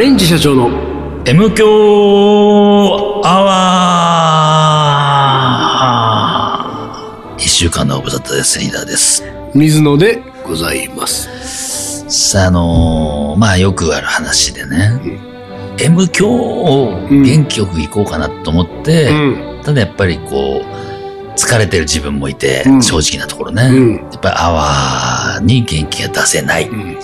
レンジ社長の M 強アワー一週間のご無沙汰です。リーダーです。水野でございます。さあ、あのーまあよくある話でね、M 強を元気よく行こうかなと思って、うん。ただやっぱりこう、疲れてる自分もいて、うん正直なところね、うんやっぱりアワーに元気が出せない。うん。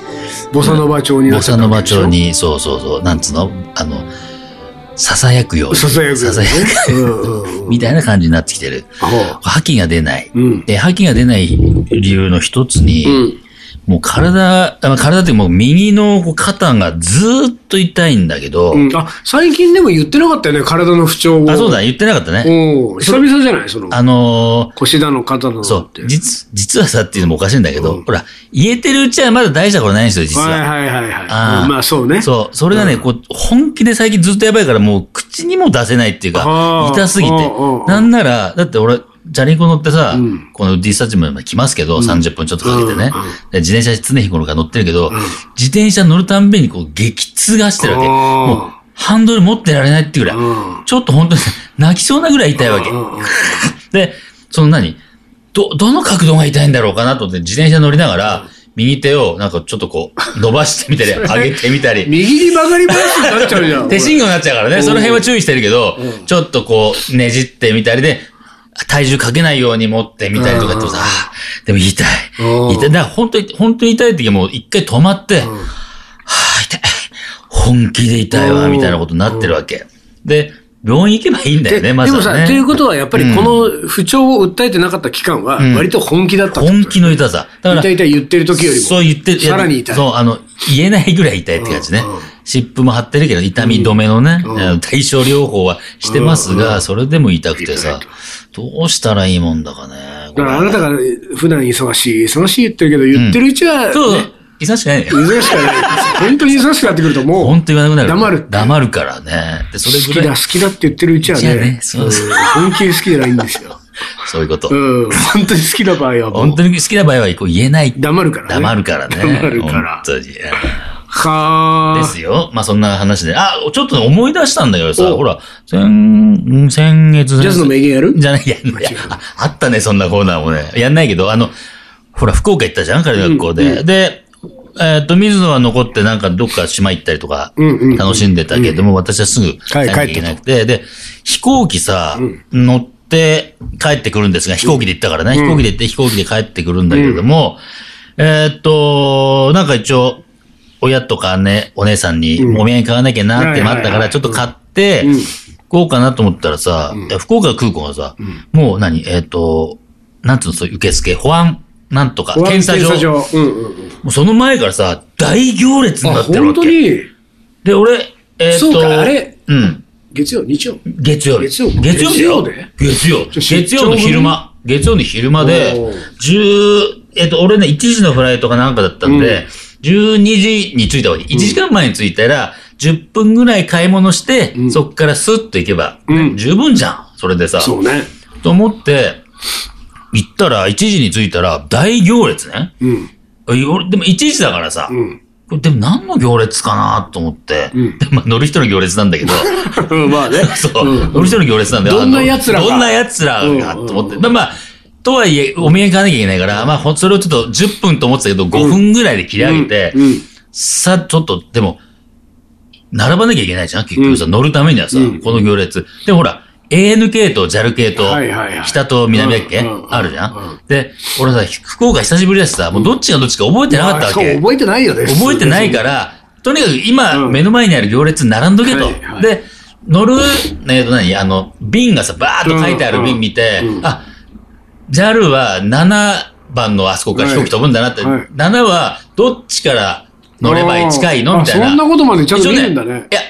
ボサノバ町になボサノバったわけでしょ町。に、そうそうそう、なんつうの？あの、囁くように。ささやくよねささやくうんうんうん。みたいな感じになってきてる。ほ覇気が出ない。で、覇気が出ない理由の一つに、うん。もう体、あ体ってもう右の肩がずーっと痛いんだけど、うん。あ、最近でも言ってなかったよね、体の不調を。あ、そうだ、言ってなかったね。お久々じゃない？その、あの腰だの肩だのーそ。う、実、実はさっていうのもおかしいんだけど、うんほら、言えてるうちはまだ大したことないんですよ、実は。はいはいはいはい。あーうんまあそうね。そう、それがね、うんこう、本気で最近ずっとやばいから、もう口にも出せないっていうか痛すぎて。なんなら、だって俺、チャリンコ乗ってさ、うん。このディスタッチまで来ますけど、30分ちょっとかけてね。うん自転車常日頃から乗ってるけど、ん。自転車乗るたんびにこう、激痛がしてるわけ。もう、ハンドル持ってられないってぐらい。うん。ちょっと本当に泣きそうなぐらい痛いわけ。うんうん で、その何？ど、どの角度が痛いんだろうかなと思って自転車乗りながら、右手をなんかちょっとこう、伸ばしてみたり、上げてみたり。右に曲がりますになっちゃうじゃん。手信号になっちゃうからね、うんその辺は注意してるけど、ちょっとこう、ねじってみたりで、体重かけないように持ってみたりとかってさ、でも痛い。うん痛い。だから本当に、本当に痛い時はもう一回止まって、はあ、痛い。本気で痛いわ、うんみたいなことになってるわけ。で、病院行けばいいんだよね、でまずはね。でもさ、ということはやっぱりこの不調を訴えてなかった期間は、ん割と本気だった本気の痛さ。だから痛い痛い言ってる時よりも。そう言ってる。さらに痛い。そう、あの、言えないぐらい痛いって感じねうんうん。湿布も貼ってるけど、痛み止めのね、うん対症療法はしてますが、それでも痛くて痛さい、どうしたらいいもんだかね。だからあなたが普段忙しい、忙しい言ってるけど、言ってるうちは、ね、そう、忙しくないね。忙しくない。本当に忙しくなってくるともう、本当言わなくなる。黙る黙るからね。で、それ好きだ、ぐらい好、きだって言ってるうちはねね、そう本気で好きじゃないんですよ。そういうことう。ん、本当に好きな場合は本当に好きな場合はこう言えない。黙るからね。黙るからね。黙るから本当に。はあ。ですよ。まあそんな話で。あ、ちょっとね思い出したんだけどさ、お。ほら、先、先月。ジャズの名言やる？じゃない、やんない。ああったね、そんなコーナーもね。やんないけど、あの、ほら、福岡行ったじゃん彼学校で。うんうで、えっ、と、水野は残ってなんかどっか島行ったりとか楽しんでたけども、私はすぐ帰らなきゃいけなくて、で、飛行機さ、乗って帰ってくるんですが、飛行機で行ったからね、飛行機で行って飛行機で帰ってくるんだけれども、えっと、なんか一応、親とかね、お姉さんにお土産買わなきゃなって待ったから、ちょっと買って、こうかなと思ったらさ、福岡空港がさ、もう何えっ、と、なんつうの、そういう受付、保安、なんとか、検査場。もうその前からさ、大行列になあ、ってるわけ。本当に、で、俺、えっ、と、そうかあれ？うん。月曜、日曜？月曜日。月曜月曜月曜で？月曜。月曜の昼間。月曜の昼間でおー、10、えっ、と、俺ね、1時のフライトかなんかだったんで、12時に着いたわけ。1時間前に着いたら、10分ぐらい買い物して、そっからスッと行けば、うん十分じゃん。それでさ。そうね。と思って、行ったら、1時に着いたら、大行列ね。うん。俺でも1時だからさ、うん。でも何の行列かなと思って、うんで まあ、乗る人の行列なんだけど、まあね。そう、ん乗る人の行列なんだよ。どんな奴らがどんな奴らが、と思って。うんまあまあ、とはいえ、お土産買わなきゃいけないから、まあ、ほそれをちょっと10分と思ってたけど、5分ぐらいで切り上げて、うん。さ、ちょっと、でも、並ばなきゃいけないじゃん結局さ、乗るためにはさ、うん。この行列。で、ほら、AN 系と JAL 系と北と南だっけ、あるじゃん、うん。で、俺さ、福岡久しぶりだしさ、もうどっちがどっちか覚えてなかったわけ。覚えてないよね。覚えてないから、とにかく今、うん。目の前にある行列並んどけと。で、乗る、えっと何？あの、瓶がさ、バーっと書いてある瓶見て、あ、JAL は7番のあそこから飛行機飛ぶんだなって、はいはい7はどっちから乗れば近いの？あみたいな。そんなことまでちゃんと見るんだね。いや、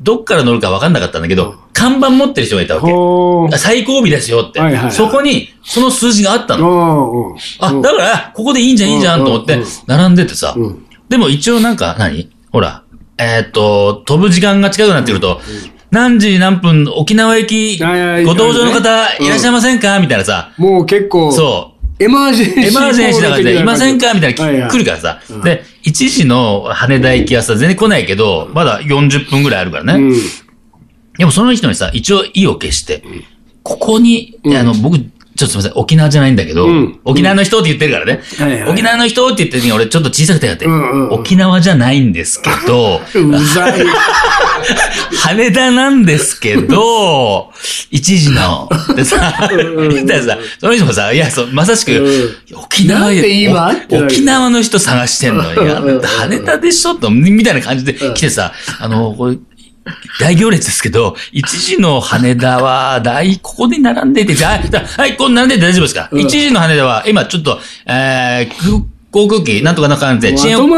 どっから乗るか分かんなかったんだけど、看板持ってる人がいたわけ。最後尾ですよって。はいはいはいそこに、その数字があったの。あ、あだから、ここでいいんじゃん、いいんじゃんと思って並んでてさ。うんでも一応なんか何、ほら、えーっと、飛ぶ時間が近くなってくると、何時何分、沖縄駅、ご搭乗の方うん。いらっしゃいませんか？みたいなさ、もう結構、そう。エマージェンシー。エマージェンシーだからいませんか？みたいな来るからさ。で、1時の羽田行きはさ、全然来ないけど、まだ40分ぐらいあるからね。でもその人にさ、一応意を消して、ここに、あの、僕、ちょっとすみません、沖縄じゃないんだけど、うん、沖縄の人って言ってるからね。はいはい、沖縄の人って言ってる時に俺ちょっと小さくてやって、うんうん、沖縄じゃないんですけど、うざい。羽田なんですけど、一時の。でさ、言ったらさ、その人もさ、いや、そう、まさしく、うん、沖縄今？沖縄の人探してんの。いや、羽田でしょ？と、みたいな感じで来てさ、あの、これ、大行列ですけど、一時の羽田は、大、ここで並んでて、はい、はい、ここ並んでて大丈夫ですか、うん、一時の羽田は、今ちょっと、えー、航空機、なんとかな感じで、遅延、遅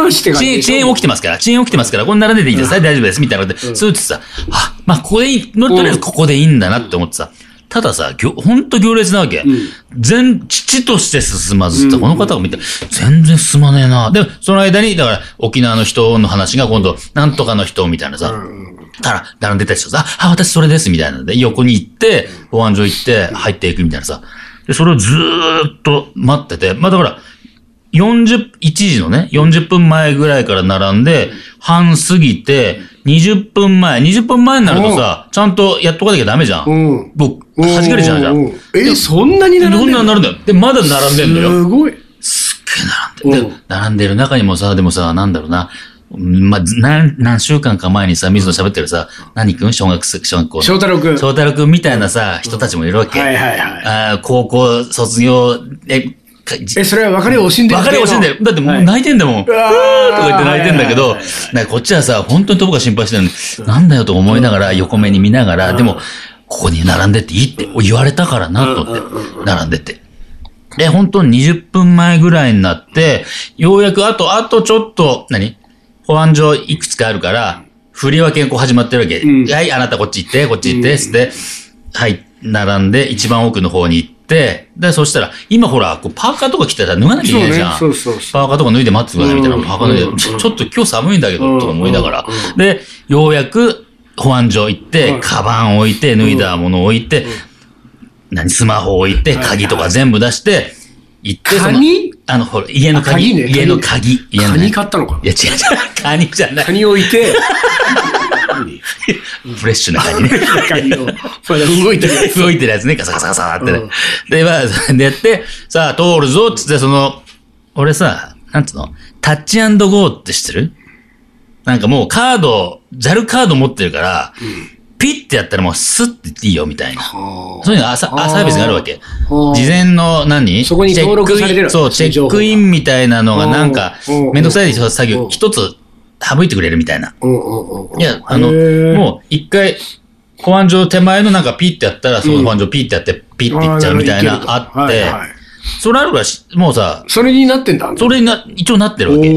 延、起きてますから、遅延起きてますから、ここに並んでていいです、うん、大丈夫です、みたいなので、うん、そうってさ、あ、まあ、ここでいい、とりあえずここでいいんだなって思ってさ、たださ、ほんと行列なわけ。うん、全、父として進まずって、この方が見て、全然進まねえな。で、その間に、だから、沖縄の人の話が今度、なんとかの人みたいなさ、たら、並んでた人さ、あ、私それです、みたいなので、横に行って、保安所行って、入っていくみたいなさ。で、それをずーっと待ってて、まあだから、40、1時のね、40分前ぐらいから並んで、半過ぎて、20分前、20分前になるとさ、ちゃんとやっとかなきゃダメじゃん。うん。僕、弾かれちゃうじゃん。え、そんなに並んでんの？そんなに並んでんで、まだ並んでんのよ。すごい。すっげえ並んでる。並んでる中にもさ、でもさ、なんだろうな。まあ、何、何週間か前にさ、水野喋ってるさ、何君？小学生、小学校。翔太郎君。翔太郎君みたいなさ、人たちもいるわけ。はいはいはい。あ高校卒業、え、え、それは別れを惜しんでる別れを惜しんでる。だってもう泣いてんだもん。うわーとか言って泣いてんだけど、こっちはさ、本当にとこが心配してるのに、なんだよと思いながら、横目に見ながら、でも、ここに並んでっていいって言われたからな、とって、並んでって。で、本当に20分前ぐらいになって、ようやくあと、あとちょっと、何？保安上いくつかあるから、振り分けがこう始まってるわけ。うん、はい、あなたこっち行って、こっち行って、つって、はい、並んで一番奥の方に行って、で、そしたら、今ほら、こうパーカーとか着てたら脱がなきゃいけないじゃん。そうね、そうそうパーカーとか脱いで待ってくださいみたいな、パーカー脱いで、ちょっと今日寒いんだけど、と思いながら。で、ようやく保安所行って、カバン置いて、脱いだものを置いて、何、スマホ置いて、鍵とか全部出して、行って、その、あの、ほら、家の鍵、家の鍵。家の鍵買ったのかいや、違う違う。カニじゃない。カニ置いて、フレッシュなカニね。カニを。動いてるやつ。動いてるやつね、ガサガサガサってね。で、まあ、でやって、さあ、通るぞ、つって、その、俺さ、なんつうの？タッチゴーって知ってる？なんかもうカード、JAL カード持ってるから、ピッてやったらもうスッていいよみたいな。そういうのサービスがあるわけ。事前の何？そこに登録されてるそう、チェックインみたいなのがなんか、めんどくさい作業一つ省いてくれるみたいな。いや、あの、もう一回、保安上手前のなんかピッてやったら、その保安上ピッてやって、ピッていっちゃうみたいなあって、それあるからもうさ、それになってんだ。それにな、一応なってるわけ。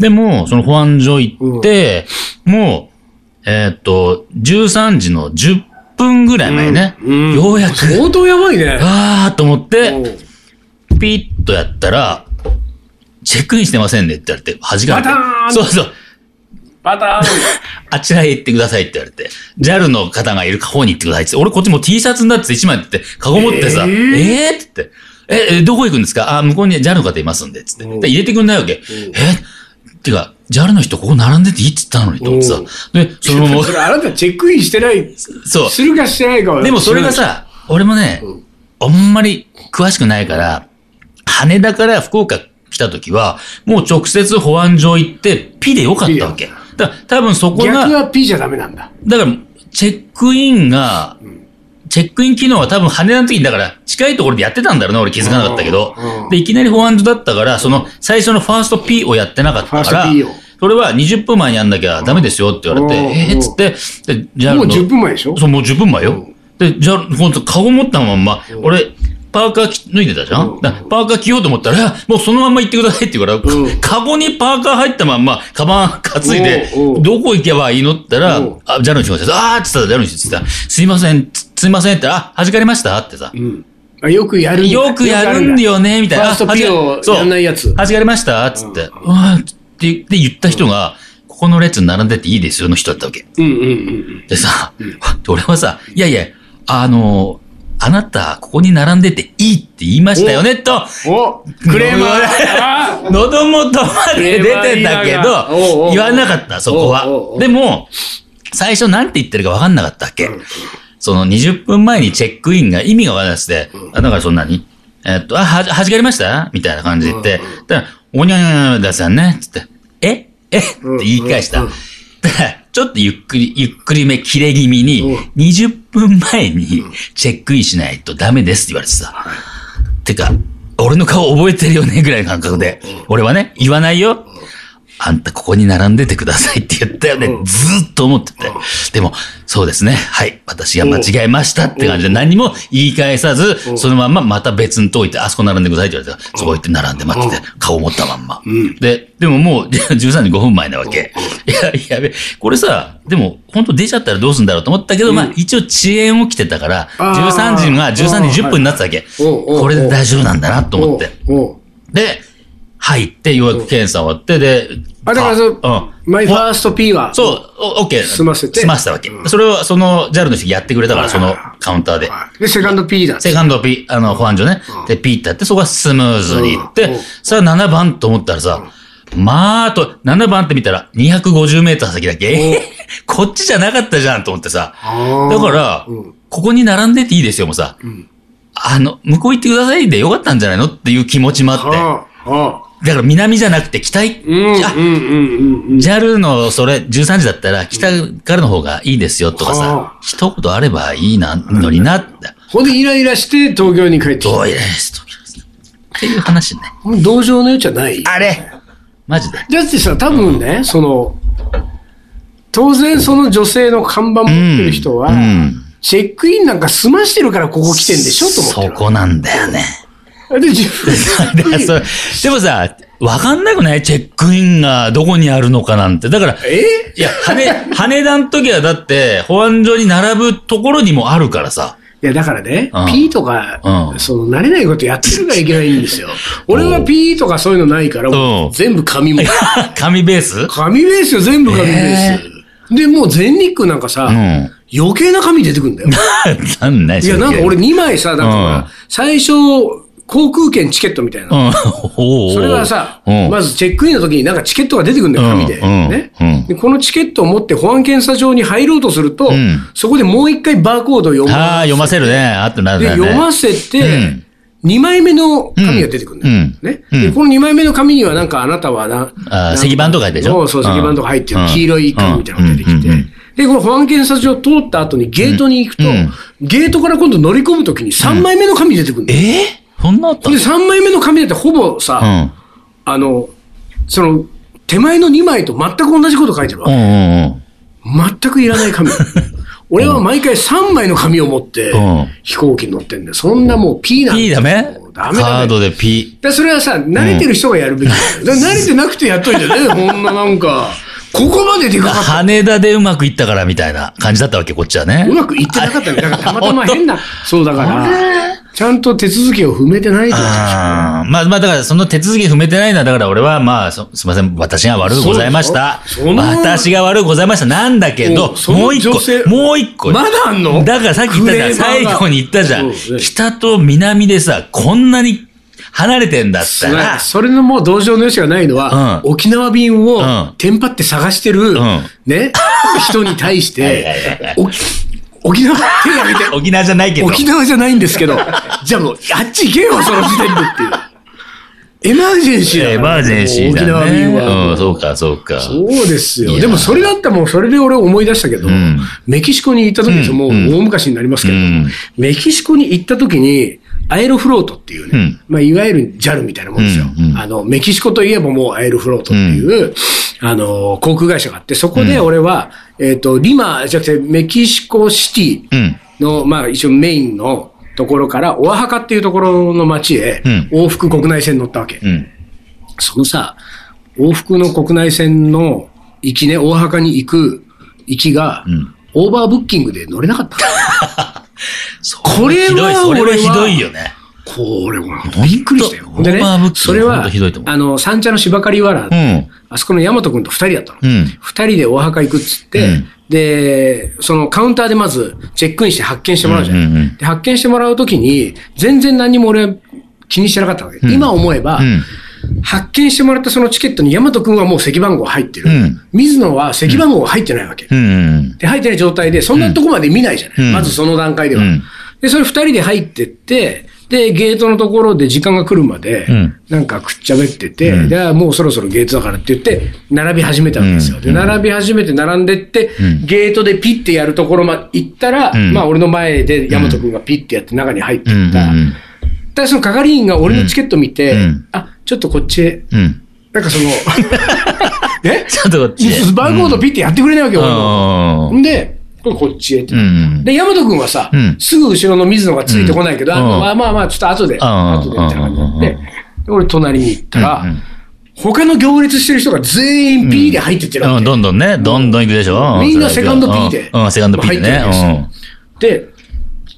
でも、その保安所行って、もう、えー、っと、13時の10分ぐらい前ね。うんうん、ようやく。相当やばいね。あーと思って、ピッとやったら、チェックインしてませんねって言われて、弾かれて。そうそう。パターン あちらへ行ってくださいって言われて、JAL の方がいる方に行ってくださいって。俺こっちも T シャツになって1枚って、カゴ持ってさ、えー、えー、って言って、え、どこ行くんですか？あ、向こうに JAL の方いますんで、つって。入れてくんないわけ。えってか、JAL の人ここ並んでていいって言ったのにと思ってさ。で、そのまま。それあなたチェックインしてない。そう。するかしてないかは。でもそれがさ、俺もね、あんまり詳しくないから、羽田から福岡来た時は、もう直接保安所行って、ピでよかったわけ。だ多分そこが。逆はピじゃダメなんだ。だから、チェックインが、チェックイン機能は多分羽田の時に、だから近いところでやってたんだろうな、俺気づかなかったけど。で、いきなり保安所だったから、その最初のファースト P をやってなかったから、それは20分前にやんなきゃダメですよって言われて、えー、っつって、で、じゃあ。もう10分前でしょ？そう、もう10分前よ。で、じゃあ、ほんと、カゴ持ったまんま、俺、パーカー脱いでたじゃん、うん、パーカー着ようと思ったら、もうそのまんま行ってくださいって言うから、うん、カゴにパーカー入ったまんま、カバン 担いで、どこ行けばいいのって言ったら、あ、ジャルの人がさ、あーって言ったら、ジャルの人って言った。ら、すいません、すいませんって、あ、弾かれました？ってさ。うん。よくやるよくやるんだよね、みたいな。ファーストピをやんないやつ。弾かれました？つって。うわって言った人が、ここの列に並んでていいですよの人だったわけ。うんうんうん。でさ、俺はさ、いやいや、あの、あなた、ここに並んでていいって言いましたよね、と。おクレーマー。喉元まで出てたけど、言わなかった、そこは。でも、最初なんて言ってるか分かんなかったっけ、その20分前にチェックインが意味が分からなくて、だからそんなにえっと、あ、は、はじかりました？みたいな感じで言って、だから、おにゃにゃにゃださんね、つって、ええって言い返した。ちょっとゆっくり、ゆっくりめ、切れ気味に、20分前にチェックインしないとダメですって言われてさ。てか、俺の顔覚えてるよねぐらいの感覚で。俺はね、言わないよ。あんたここに並んでてくださいって言ったよね。ずっと思ってて。でも、そうですね。はい。私が間違えましたって感じで何も言い返さず、そのまんままた別に解いて、あそこ並んでくださいって言われたそこ行って並んで待ってて、顔持ったまんま。で、でももう13時5分前なわけ。いや、やべ、これさ、でも本当出ちゃったらどうすんだろうと思ったけど、まあ一応遅延起きてたから、13時が13時10分になってたわけ。これで大丈夫なんだなと思って。で、入って、ようやく検査終わって、で、あ、だからそ、うん。マイファースト P は。そう、オッケー。済ませて。済ませたわけ。それを、その JAL の人やってくれたから、そのカウンターで。で、セカンド P だ。セカンド P、あの、保安所ね。で、P ってやって、そこはスムーズにいって、さあ7番と思ったらさ、まあ、と、7番って見たら250メーター先だっけえこっちじゃなかったじゃんと思ってさ。だから、ここに並んでていいですよ、もうさ。あの、向こう行ってくださいでよかったんじゃないのっていう気持ちもあって。だから南じゃなくて北行っちゃ、JAL のそれ13時だったら北からの方がいいですよとかさ、一言あればいいな、のになって。ほんでイライラして東京に帰ってきた。イライラして東京っていう話ね。同情の余地はない。あれマジで。だってさ、多分ね、その、当然その女性の看板持ってる人は、チェックインなんか済ましてるからここ来てんでしょと思ってそこなんだよね。で、自分で。でもさ、わかんなくない？チェックインがどこにあるのかなんて。だから、え？いや、羽、羽田の時はだって、保安所に並ぶところにもあるからさ。いや、だからね、うん、P とか、うん、その、慣れないことやってるからいけないんですよ。俺は P とかそういうのないから、うん、全部紙も。紙ベース？紙ベースよ、全部紙ベース。え。ー、で、もう全日空なんかさ、余計な紙出てくんだよ。なんないいや、なんか俺2枚さ、だから、最初、航空券チケットみたいな。うん、それはさ、まずチェックインの時になんかチケットが出てくるんだよ、紙で。ね。で。このチケットを持って保安検査場に入ろうとすると、そこでもう一回バーコードを読まあ読ませるね。あとなるね。で、読ませて、2枚目の紙が出てくるんだよ。ね。で、この2枚目の紙にはなんかあなたはな、あ石板とかでしょ？そう、石板とか入ってる。黄色い紙みたいなのが出てきて。で、この保安検査場通った後にゲートに行くと、ゲートから今度乗り込むときに3枚目の紙出てくるんだよ。え？そんなあったで、3枚目の紙だってほぼさ、うん、あの、その、手前の2枚と全く同じこと書いてるわけ。うんうんうん、全くいらない紙。俺は毎回3枚の紙を持って飛行機に乗ってんだよ。そんなもう P なんだ P ダメダメカードで P。それはさ、慣れてる人がやるべきだよ。慣れてなくてやっといてね、こんななんか。ここまででかかった。羽田でうまくいったからみたいな感じだったわけ、こっちはね。うまくいってなかったんだ。だからたまたま変な。そうだから。ちゃんと手続きを踏めてないあまあまあだからその手続き踏めてないのは、だから俺はまあすみません、私が悪くございました。私が悪くございました。なんだけど、もう一個、もう一個。まだあんの？だからさっき言ったじゃん、最後に言ったじゃん。北と南でさ、こんなに離れてんだったら。それのもう同情の余地がないのは、うん、沖縄便をテンパって探してる、うん、ね、人に対して、沖縄、手挙げて。沖縄じゃないけど。沖縄じゃないんですけど。じゃあもう、あっち行けよ、その時点でっていう。エマージェンシーだエマージェンシーだ、ね、沖縄便は。うん、そうか、そうか。そうですよ。でもそれだったらもう、それで俺思い出したけど、うん、メキシコに行った時ですもう大昔になりますけど、うん、メキシコに行った時に、アエロフロートっていうね、うん、まあ、いわゆる JAL みたいなもんですよ。あの、メキシコといえばもうアエロフロートっていう、あの、航空会社があって、そこで俺は、えっ、ー、と、リマじゃなくてメキシコシティの、まあ、一応メインのところから、オアハカっていうところの街へ、往復国内線乗ったわけ。そのさ、往復の国内線の行きね、大墓に行く行きが、オーバーブッキングで乗れなかった。これは、俺はひどいよね。これは、びっくりしたよ。でね、それは、あの、三茶の芝刈りわら、うん、あそこの大和くんと二人だったの。二、うん、人でお墓行くっつって、うん、で、そのカウンターでまずチェックインして発見してもらうじゃんで発見してもらうときに、全然何も俺気にしてなかったわけ。うん、今思えば、うん発見してもらったそのチケットに大和くんはもう席番号入ってる。うん、水野は席番号入ってないわけ。うん、で、入ってない状態で、そんなとこまで見ないじゃない。うん、まずその段階では。で、それ二人で入ってって、で、ゲートのところで時間が来るまで、なんかくっちゃべってて、うん、で、もうそろそろゲートだからって言って、並び始めたわけですよ。で、並び始めて並んでって、ゲートでピッてやるところまで行ったら、まあ俺の前で大和くんがピッてやって中に入っていった。だその係員が俺のチケット見て、あ、ちょっとこっちへ。うん。なんかその、え？ちょっとこっちへ。バーコードピッてやってくれないわけよ、俺ん。で、こっちへって。で、ヤマト君はさ、すぐ後ろの水野がついてこないけど、まあまあまあ、ちょっと後で、後でみたいな感じになって、俺隣に行ったら、他の行列してる人が全員 P で入ってってるわけ。どんどんね、どんどん行くでしょ。みんなセカンド P で。うん、セカンド P でね。で、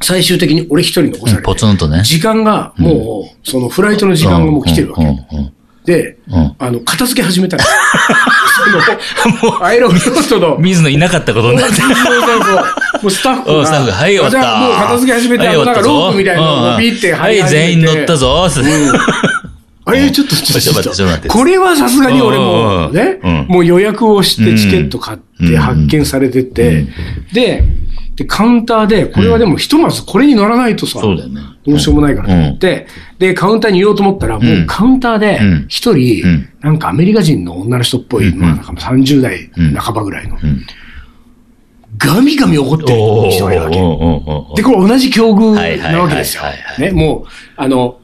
最終的に俺一人残されて、ポツンとね。時間がもう、そのフライトの時間がもう来てるわけ。で、あの、片付け始めたら、その、もう、アイロフロストの。水野いなかったことになって。もうスタッフが。スタッフが、はい、終わった。じゃあもう片付け始めて、あの、なんかロープみたいなのをビって、はい、全員乗ったぞ。あれ、ちょっと、ちょっと、ちょっと、これはさすがに俺も、ね、もう予約をしてチケット買って発見されてて、で、で、カウンターで、これはでもひとまずこれに乗らないとさ、そうだよね。どうしようもないからと思って、で、カウンターに言おうと思ったら、もうカウンターで、一人、なんかアメリカ人の女の人っぽい、まあなんか30代半ばぐらいの、ガミガミ怒ってる人がいるわけ。で、これ同じ境遇なわけですよ。ね、もう、あの、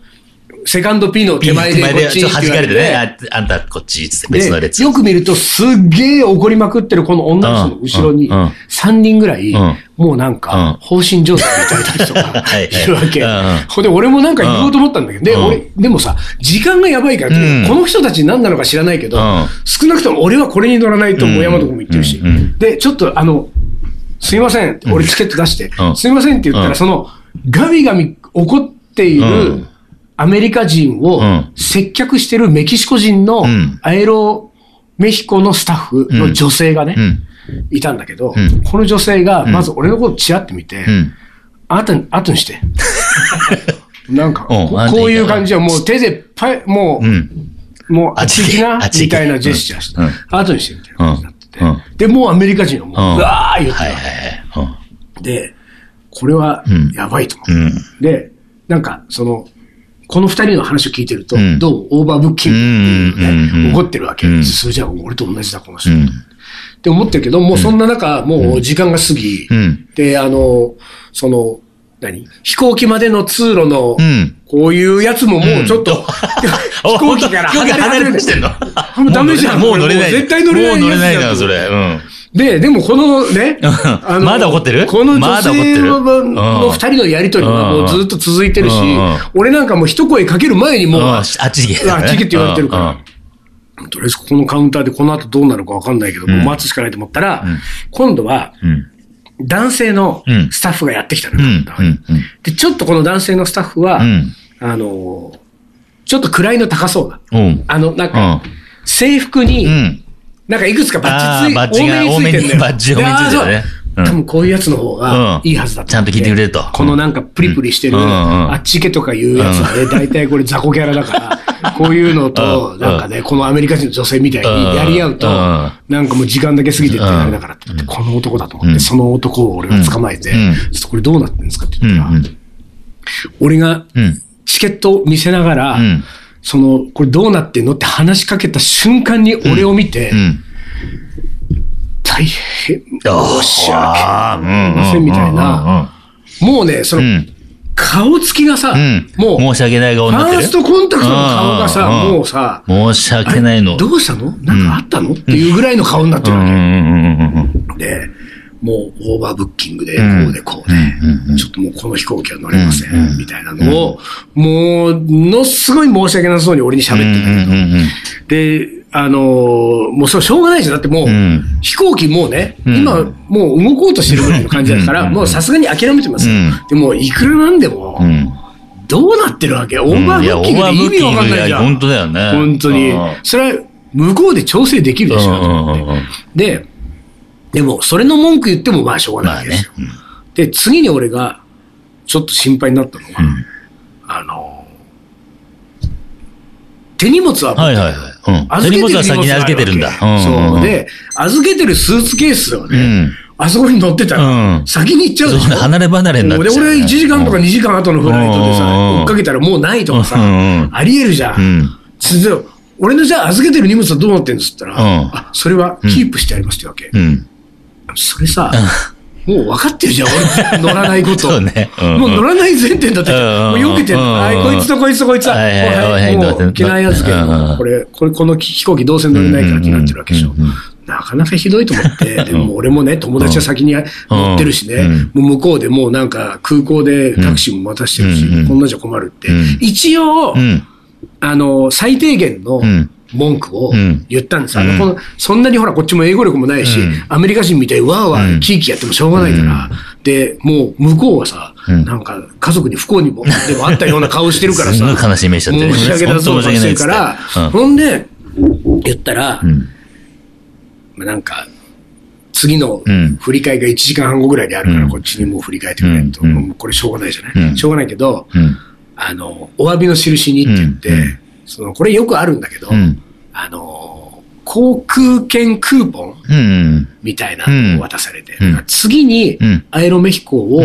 セカンド P の手前でこっちに弾かれてね、あんたこっち、別の列。よく見るとすっげえ怒りまくってるこの女の人の後ろに、3人ぐらい、もうなんか、放心状態みたいな人が いるわけ。ほんで、俺もなんか言おうと思ったんだけど、で、俺、でもさ、時間がやばいから、この人たち何なのか知らないけど、少なくとも俺はこれに乗らないと、もう山とこも言ってるし。で、ちょっとあの、すいません、俺チケット出して、すいませんって言ったら、その、ガミガミ怒っている、アメリカ人を接客してるメキシコ人のアエロメヒコのスタッフの女性がね、いたんだけど、この女性がまず俺のことチラって見て、あなた、後にして。なんか、こういう感じはもう手でパイ、もう、もう、あっち行きな、みたいなジェスチャーして、後にしてみたいな感じになってて。で、もうアメリカ人はもう、うわー言ってで、これはやばいと思う。で、なんか、その、この二人の話を聞いてると、うん、どう？オーバーブッキングっていうね、怒ってるわけ。うん、それじゃあ俺と同じだ、この人。って思ってるけど、もうそんな中、もう時間が過ぎ、で、あの、その、何？飛行機までの通路の、こういうやつももうちょっと、飛行機から離れてんのダメじゃん。もう乗れない。絶対乗れない。もう乗れないな、それ。うんで、でもこのね、あのまだ怒ってる？この女性の二人のやりとりがもうずっと続いてるし、俺なんかもう一声かける前にもう、あっち行け。あっち行けって言われてるから。とりあえずここのカウンターでこの後どうなるかわかんないけど、もう待つしかないと思ったら、今度は、男性のスタッフがやってきたの、で、ちょっとこの男性のスタッフは、あの、ちょっと位の高そうな。あの、なんか、制服に、なんかいくつかバッジつい、多めに バッジ多めについてるね。多分こういうやつの方がいいはずだちゃんと聞いてくれると。このなんかプリプリしてる、あっちけとかいうやつはね、大体これ雑魚キャラだから、こういうのと、なんかね、このアメリカ人の女性みたいにやり合うと、なんかもう時間だけ過ぎてってあれだからって、この男だと思って、その男を俺が捕まえて、ちょっとこれどうなってんですかって言ったら、俺がチケットを見せながら、その、これどうなってんのって話しかけた瞬間に俺を見て、大変申し訳ありませんみたいな、もうね、その、顔つきがさ、もう、申し訳ない顔になってる？ファーストコンタクトの顔がさ、もうさ、申し訳ないの。どうしたの？なんかあったの？っていうぐらいの顔になってるわけ。で、もうオーバーブッキングで、こうでこうで、ちょっともうこの飛行機は乗れません、みたいなのを、もう、のすごい申し訳なさそうに俺に喋ってたけど、で、あのー、もうそれしょうがないじゃん。だってもう、飛行機もうね、今もう動こうとしてるぐらいの感じだから、もうさすがに諦めてます。よ。でも、いくらなんでも、どうなってるわけ？オーバーブッキングで意味わかんないじゃん。本当だよね。本当に。それは、向こうで調整できるでしょ。で、でも、それの文句言ってもまあしょうがないですよ。まあねうん、で、次に俺が、ちょっと心配になったのは、うん、あの、手荷物は、はいはいはい。手荷物は先に預けてるんだ。そう。で、預けてるスーツケースをね、あそこに乗ってたら、先に行っちゃうでしょ。離れ離れになっちゃう。で、俺1時間とか2時間後のフライトでさ、追っかけたらもうないとかさ、ありえるじゃん。俺のじゃあ預けてる荷物はどうなってんですったら、あ、それはキープしてありますってわけ。それさ、もう分かってるじゃん、俺乗らないこと。そうね。もう乗らない前提だって、もう避けてる。はい、こいつとこいつとこいつは、もう機内預けこれ、これ、この飛行機どうせ乗れないから気になってるわけでしょ。なかなかひどいと思って、でも俺もね、友達は先に乗ってるしね、もう向こうでもうなんか空港でタクシーも待たしてるし、こんなじゃ困るって。一応、あの、最低限の文句を言ったんです。あの、そんなにほら、こっちも英語力もないし、アメリカ人みたいにわーわーキーキーやってもしょうがないから、で、もう向こうはさ、なんか家族に不幸にも、でもあったような顔してるからさ、悲しみしちゃって申し訳なさそうしてるから、ほんで、言ったら、まあ、なんか、次の振り替えが1時間半後ぐらいであるから、こっちにもう振り替えてくれと、これしょうがないじゃない、しょうがないけど、あの、お詫びの印にって言って、その、これよくあるんだけど、あの、航空券クーポンみたいなのを渡されて、次にアエロメヒコを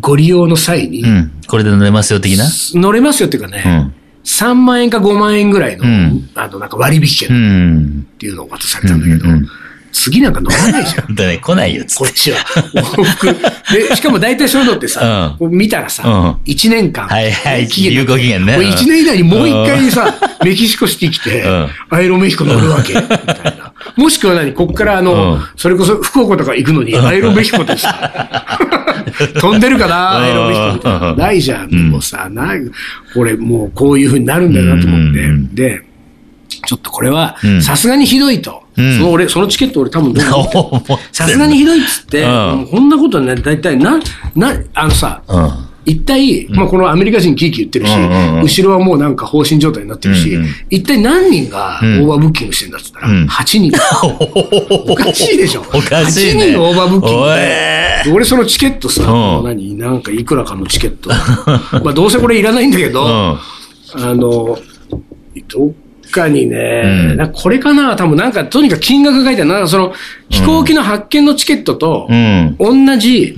ご利用の際に、これで乗れますよ的な？乗れますよっていうかね、3万円か5万円ぐらいの、うん、あの、なんか割引券っていうのを渡されたんだけど、うんうんうん次なんか乗らないじゃん。だね、来ないよ、こっちは。往復。で、しかも大体そういうのってさ、うん、見たらさ、うん、1年間。はいはい。有効期限ね。1年以内にもう一回さ、メキシコシティ来て、アイロメヒコ乗るわけ。みたいな。もしくは何こっからあの、それこそ福岡とか行くのに、アイロメヒコでさ、飛んでるかなアイロメヒコみたいな。ないじゃん。でもさ、なこれもうこういうふうになるんだよなと思って。で、ちょっとこれは、さすがにひどいと。その俺、そのチケット俺多分どう さすがにひどいっつって、こんなことね、大体な、な、あのさ、一体、まあこのアメリカ人キーキー言ってるし、後ろはもうなんか放心状態になってるし、一体何人がオーバーブッキングしてんだっつったら、8人。おかしいでしょ。おかしい、8人オーバーブッキングで。俺そのチケットさ、何なんかいくらかのチケット。まあどうせこれいらないんだけど、あの、どっかにね、うん、これかな多分なんか、とにかく金額が書いてある。なんかその、飛行機の発見のチケットと、同じ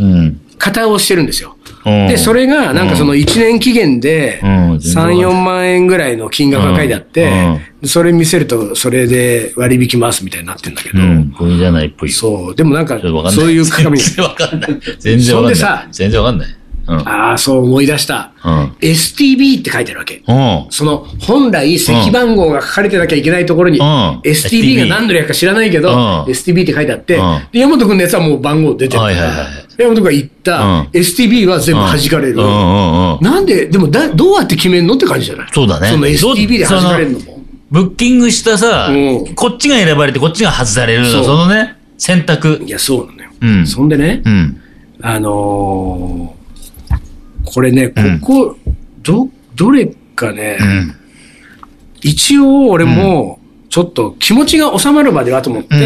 型をしてるんですよ。で、それが、なんかその1年期限で、3、4万円ぐらいの金額が書いてあって、それ見せると、それで割引きますみたいになってんだけど。これじゃないっぽい。そう。でもなんか、そういう鏡。全然わかんない。全然わかんない。そんでさ、全然わかんない。ああ、そう思い出した。うん、STB って書いてあるわけ。その、本来、席番号が書かれてなきゃいけないところに、STB が何の略か知らないけど、STB って書いてあって、で、山本君のやつはもう番号出てるから、山本が言った、STB は全部弾かれる。なんで、でもだ、どうやって決めんのって感じじゃない？そうだね。その STB で弾かれるのも。ブッキングしたさ、こっちが選ばれてこっちが外されるの、そのね、選択。いや、そうなのよ。うん、そんでね、うん、あのーこれね、ここ、ど、どれかね、一応俺も、ちょっと気持ちが収まるまではと思って、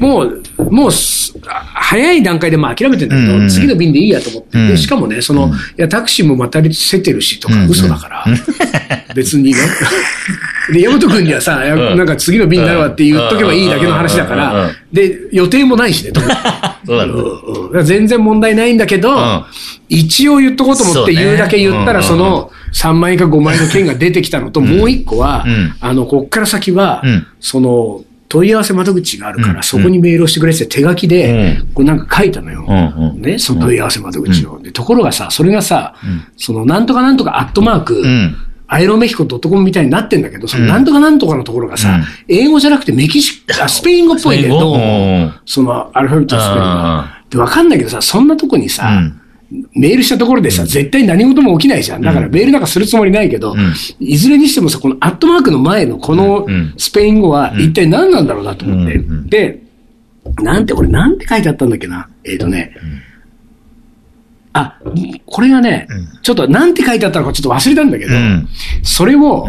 もう、もう、早い段階でまあ諦めてんだけど、次の便でいいやと思って、でしかもね、その、いや、タクシーもまたせてるしとか嘘だから、別にね。で、山本君にはさ、なんか次の便になるわって言っとけばいいだけの話だから、で、予定もないしね、そうだ。ね。全然問題ないんだけど、一応言っとこうと思って言うだけ言ったら、その、3万円か5万円の件が出てきたのと、もう一個は、あの、こっから先は、その、問い合わせ窓口があるから、そこにメールをしてくれって手書きで、こうなんか書いたのよ。ね、その問い合わせ窓口を。で、ところがさ、それがさ、その、なんとかなんとかアットマーク、アイロメヒコ .com みたいになってんだけど、そのなんとかなんとかのところがさ、英語じゃなくてメキシコ、スペイン語っぽいね、ど。そのアルファベットスペイン語。で、わかんないけどさ、そんなとこにさ、メールしたところでさ、絶対何事も起きないじゃん。だからメールなんかするつもりないけど、いずれにしてもさ、このアットマークの前のこのスペイン語は一体何なんだろうなと思って。で、なんて、俺なんて書いてあったんだっけな？えっ、とね、あ、これがね、ちょっとなんて書いてあったのかちょっと忘れたんだけど、それを、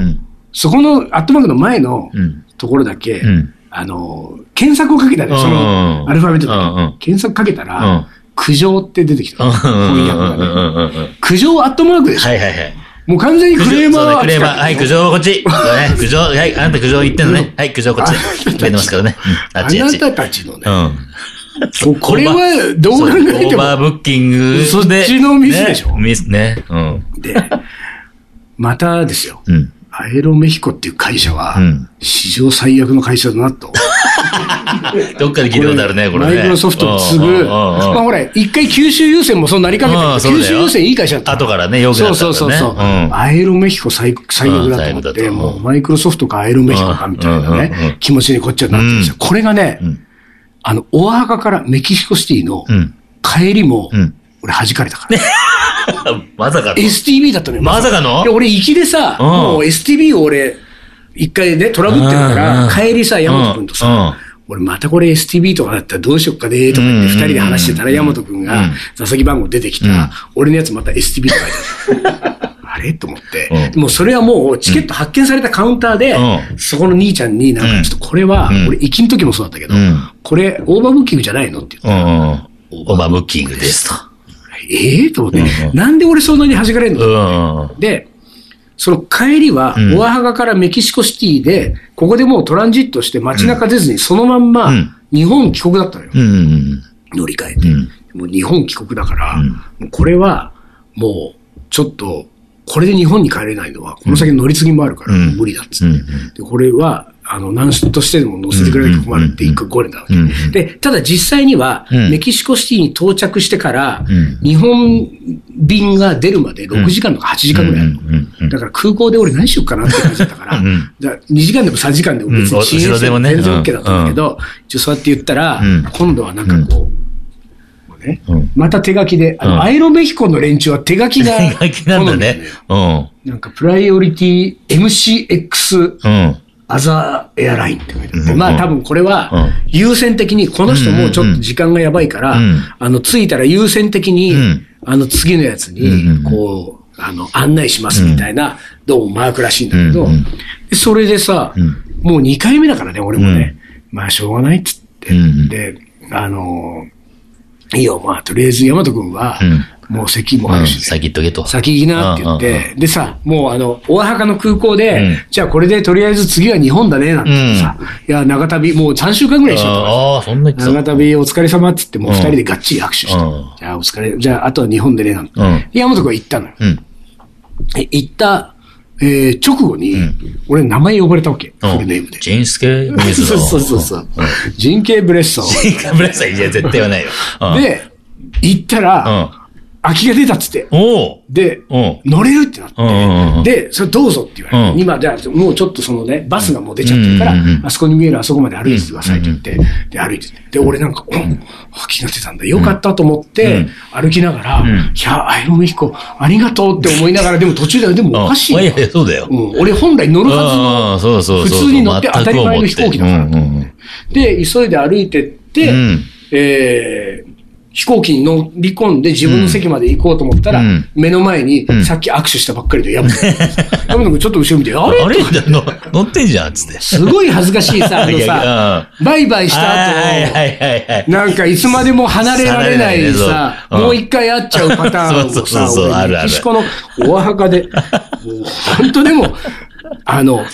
そこのアットマークの前のところだけ、あの、検索をかけたね、その、アルファベットで。検索かけたら、苦情って出てきた。翻訳がね。苦情アットマークでしょ。はいはいはい。もう完全にクレーマー、ね、クレーマー。はい、苦情こっち。苦情、はい、あなた苦情言ってんのね。はい、苦情こっち。出てますからね。あなたたちのね。うん。これは、どう考えても。オーバーブッキングそっちのミスでしょ。ミスね。うん。で、またですよ。うん。アエロメヒコっていう会社は、史上最悪の会社だなと。どっかで聞いたことあるね、これね。マイクロソフト継ぐ。まあほら、一回九州優先もそうなりかけて九州優先いい会社だった。後からね、よくなった、ね。そうそうそう。アエロメヒコ最最悪だと思って、もうマイクロソフトかアエロメヒコかみたいなね、気持ちにこっちはなってるんですよ。これがね、あの、オアハカからメキシコシティの帰りも、俺弾かれたから。まさかの ?STB だったのよ。まさかの？俺行きでさ、もう STB を俺、一回ね、トラブってるから、帰りさ、ヤマト君とさ、俺またこれ STB とかだったらどうしよっかねとか言って二人で話してたら、ヤマト君が座席番号出てきた。ら、俺のやつまた STB と書いて。あれ？と思って。もうそれはもうチケット発見されたカウンターで、そこの兄ちゃんになんかちょっとこれは、俺行きの時もそうだったけど、これオーバーブッキングじゃないのって言ったら、オーバーブッキングですと。ええと思って、なんで俺そんなに弾かれんの、で、その帰りは、オアハガからメキシコシティで、ここでもうトランジットして街中出ずに、そのまんま、日本帰国だったのよ。乗り換えて。もう日本帰国だから、これは、もう、ちょっと、これで日本に帰れないのは、この先乗り継ぎもあるから、無理だっつって。で、これは、あの、何としてでも乗せてくれなきゃ困るって一個ゴレだわけ。で、ただ実際には、メキシコシティに到着してから、日本便が出るまで6時間とか8時間ぐらいあるの。だから空港で俺何しようかなって感じだったから、だから2時間でも3時間でも別に遅延して全然 OK だったんだけど、一応そうやって言ったら、今度はなんかこう、ね、また手書きで、あの、アイロメヒコの連中は手書きが、手書きなんだね。うん。なんか、プライオリティ MCX、うん。アザーエアラインって書いてあって、まあ多分これは優先的に、この人もちょっと時間がやばいから、あの、着いたら優先的に、あの次のやつに、こう、あの、案内しますみたいな、どうもマークらしいんだけど、それでさ、もう2回目だからね、俺もね、まあしょうがないっつって、で、あの、いいよ、まあ、とりあえず、大和くん。は、もう席もあるし、ね、先行っとけと。先行きなって言って、でさ、もうあの、大墓の空港で、じゃあこれでとりあえず次は日本だね、なんてさ、いや、長旅、もう3週間ぐらいしようとああ、そんな長旅お疲れ様っつって、もう二人でがっちり握手して、じゃあお疲れ、じゃああとは日本でね、なんて。山本君は行ったのよ。行ったえー、直後に、俺名前呼ばれたわけ。フルネームで。ジンスケブレッソ。そうそうそう。ジンケブレッソ。ジンケブレッソいや、絶対はないよ。で、行ったら、空きが出たっつって。で、乗れるってなって。で、それどうぞって言われて。今、じゃあ、もうちょっとそのね、バスがもう出ちゃってるから、あそこに見えるあそこまで歩いてくださいって言って、で、歩いてて。で、俺なんか、うん、気が出たんだ。よかったと思って、歩きながら、いや、アイロメヒコ、ありがとうって思いながら、でも途中で、でもおかしい。いやいや、そうだよ。俺本来乗るはずの、普通に乗って当たり前の飛行機だから。で、急いで歩いてって、えー、飛行機に乗り込んで自分の席まで行こうと思ったら、うん、目の前に、さっき握手したばっかりで、山 本山本君ちょっと後ろ見て、あれ？あれ？乗ってんじゃんつって。すごい恥ずかしいさ、あのさ、バイバイした後、なんかいつまでも離れられないさ、もう一回会っちゃうパターンをさ、俺、メキシコのお墓で、本当でも、あの、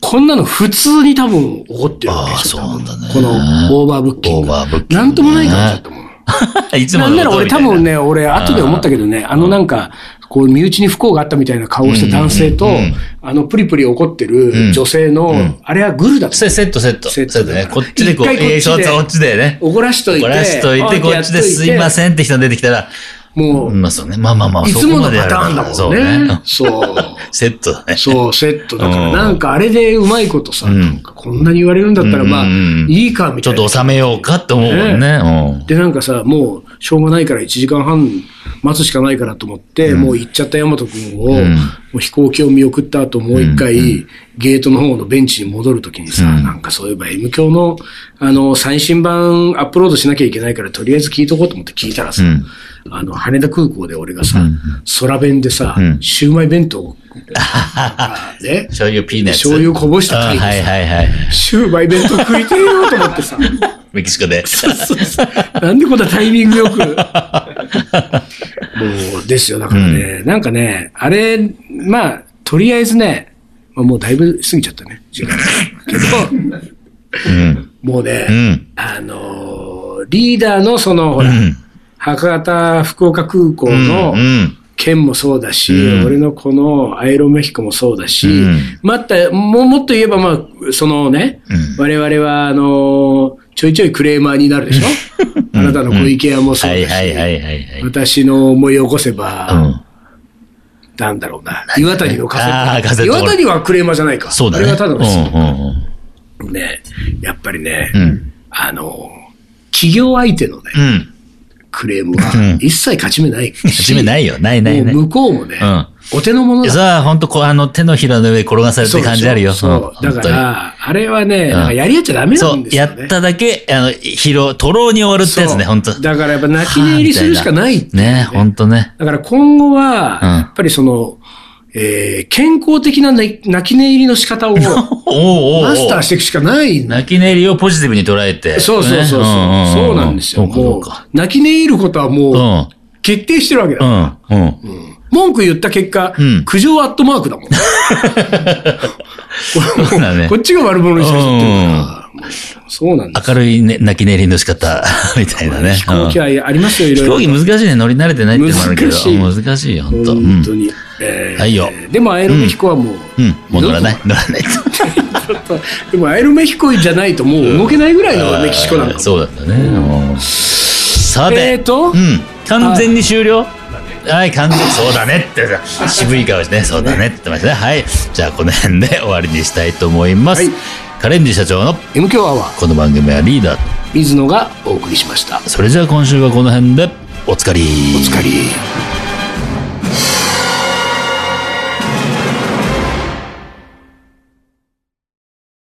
こんなの普通に多分起こってるわけですよ。このオーバーブッキング。オーバーブッキング。なんともない感じだと思う。いつもなんなら俺多分ね、俺後で思ったけどね、あのなんか、こう身内に不幸があったみたいな顔をした男性と、あのプリプリ怒ってる女性の、あれはグルだった。セットセット。セットでね。こっちでこう、こっちでね。怒らしといて。怒らしといて、こっちですいませんって人出てきたら、もう、まあそうね。まあまあまあ、いつものパターンだもんね。そう。セットだね。そう、セットだから、なんかあれでうまいことさ、こんなに言われるんだったら、まあ、いいか、みたいな。ちょっと収めようかって思うもんね。で、なんかさ、もう、しょうがないから1時間半待つしかないからと思って、もう行っちゃった大和くんを、もう飛行機を見送った後、もう一回、ゲートの方のベンチに戻るときにさ、なんかそういえば M 教の、あの、最新版アップロードしなきゃいけないから、とりあえず聞いとこうと思って聞いたらさ、あの、羽田空港で俺がさ、空弁でさ、シウマイ弁当を ね。醤油ピーナッツ。醤油こぼしたタイはいはいはい。シューマイ弁当食いてえよと思ってさ。メキシコで。なんでこんなタイミングよく。もう、ですよ。だからね、うん、なんかね、あれ、まあ、とりあえずね、まあ、もうだいぶ過ぎちゃったね、時間。けど、うん、もうね、うん、あのー、リーダーのその、ほら、博多、福岡空港の、県もそうだし、うん、俺のこのアイロメヒコもそうだし、うん、また、ももっと言えば、まあ、そのね、うん、我々は、あのー、ちょいちょいクレーマーになるでしょ？あなたの小池屋もそうだし、私の思い起こせば、なんだろうな、岩谷のカセット。岩谷はクレーマーじゃないか。そうだね。あれはただの、うんうん、ね、やっぱりね、あの、企業相手のね、クレームは一切勝ち目ない勝ち目ないよ。ないないない。向こうもね、うん、お手の物だ。さあ、本当こう、あの、手のひらの上転がされて感じあるよ。そう。だから、あれはね、なんかやり合っちゃダメなんですよ、ね、そう、やっただけ、あの、疲労、とろうに終わるってやつね、本当だからやっぱ泣き寝入りするしかないね。ね、本当ね。だから今後は、やっぱりその、えー、健康的な泣き寝入りの仕方を、マスターしていくしかない。泣き寝入りをポジティブに捉えて。そうそうそうそう。そうなんですよ。もう、泣き寝入ることはもう、決定してるわけだ。うん。うん。文句言った結果、苦情アットマークだもん。こっちが悪者にしかってるから。そうなんです。明るい、ね、泣き寝入りの仕方 みたいなね。飛行機はありますよ、いろいろ。飛行機難しいね。乗り慣れてないっていうのもあるけど。難しい。よ、本当本当に。はいよ。でも、アエロメヒコはもう。うん、もう乗らない。乗らないと。でも、アエロメヒコじゃないともう動けないぐらいのメキシコなんだ。そうだったね。さて。えっと。うん。完全に終了？はい、完全そうだねって渋い顔してね、そうだねって言ってましたね。はい。じゃあ、この辺で終わりにしたいと思います。はい、カレンジ社長の M 強アワー。この番組はリーダーと水野がお送りしました。それじゃあ今週はこの辺でおつかり。おつかり。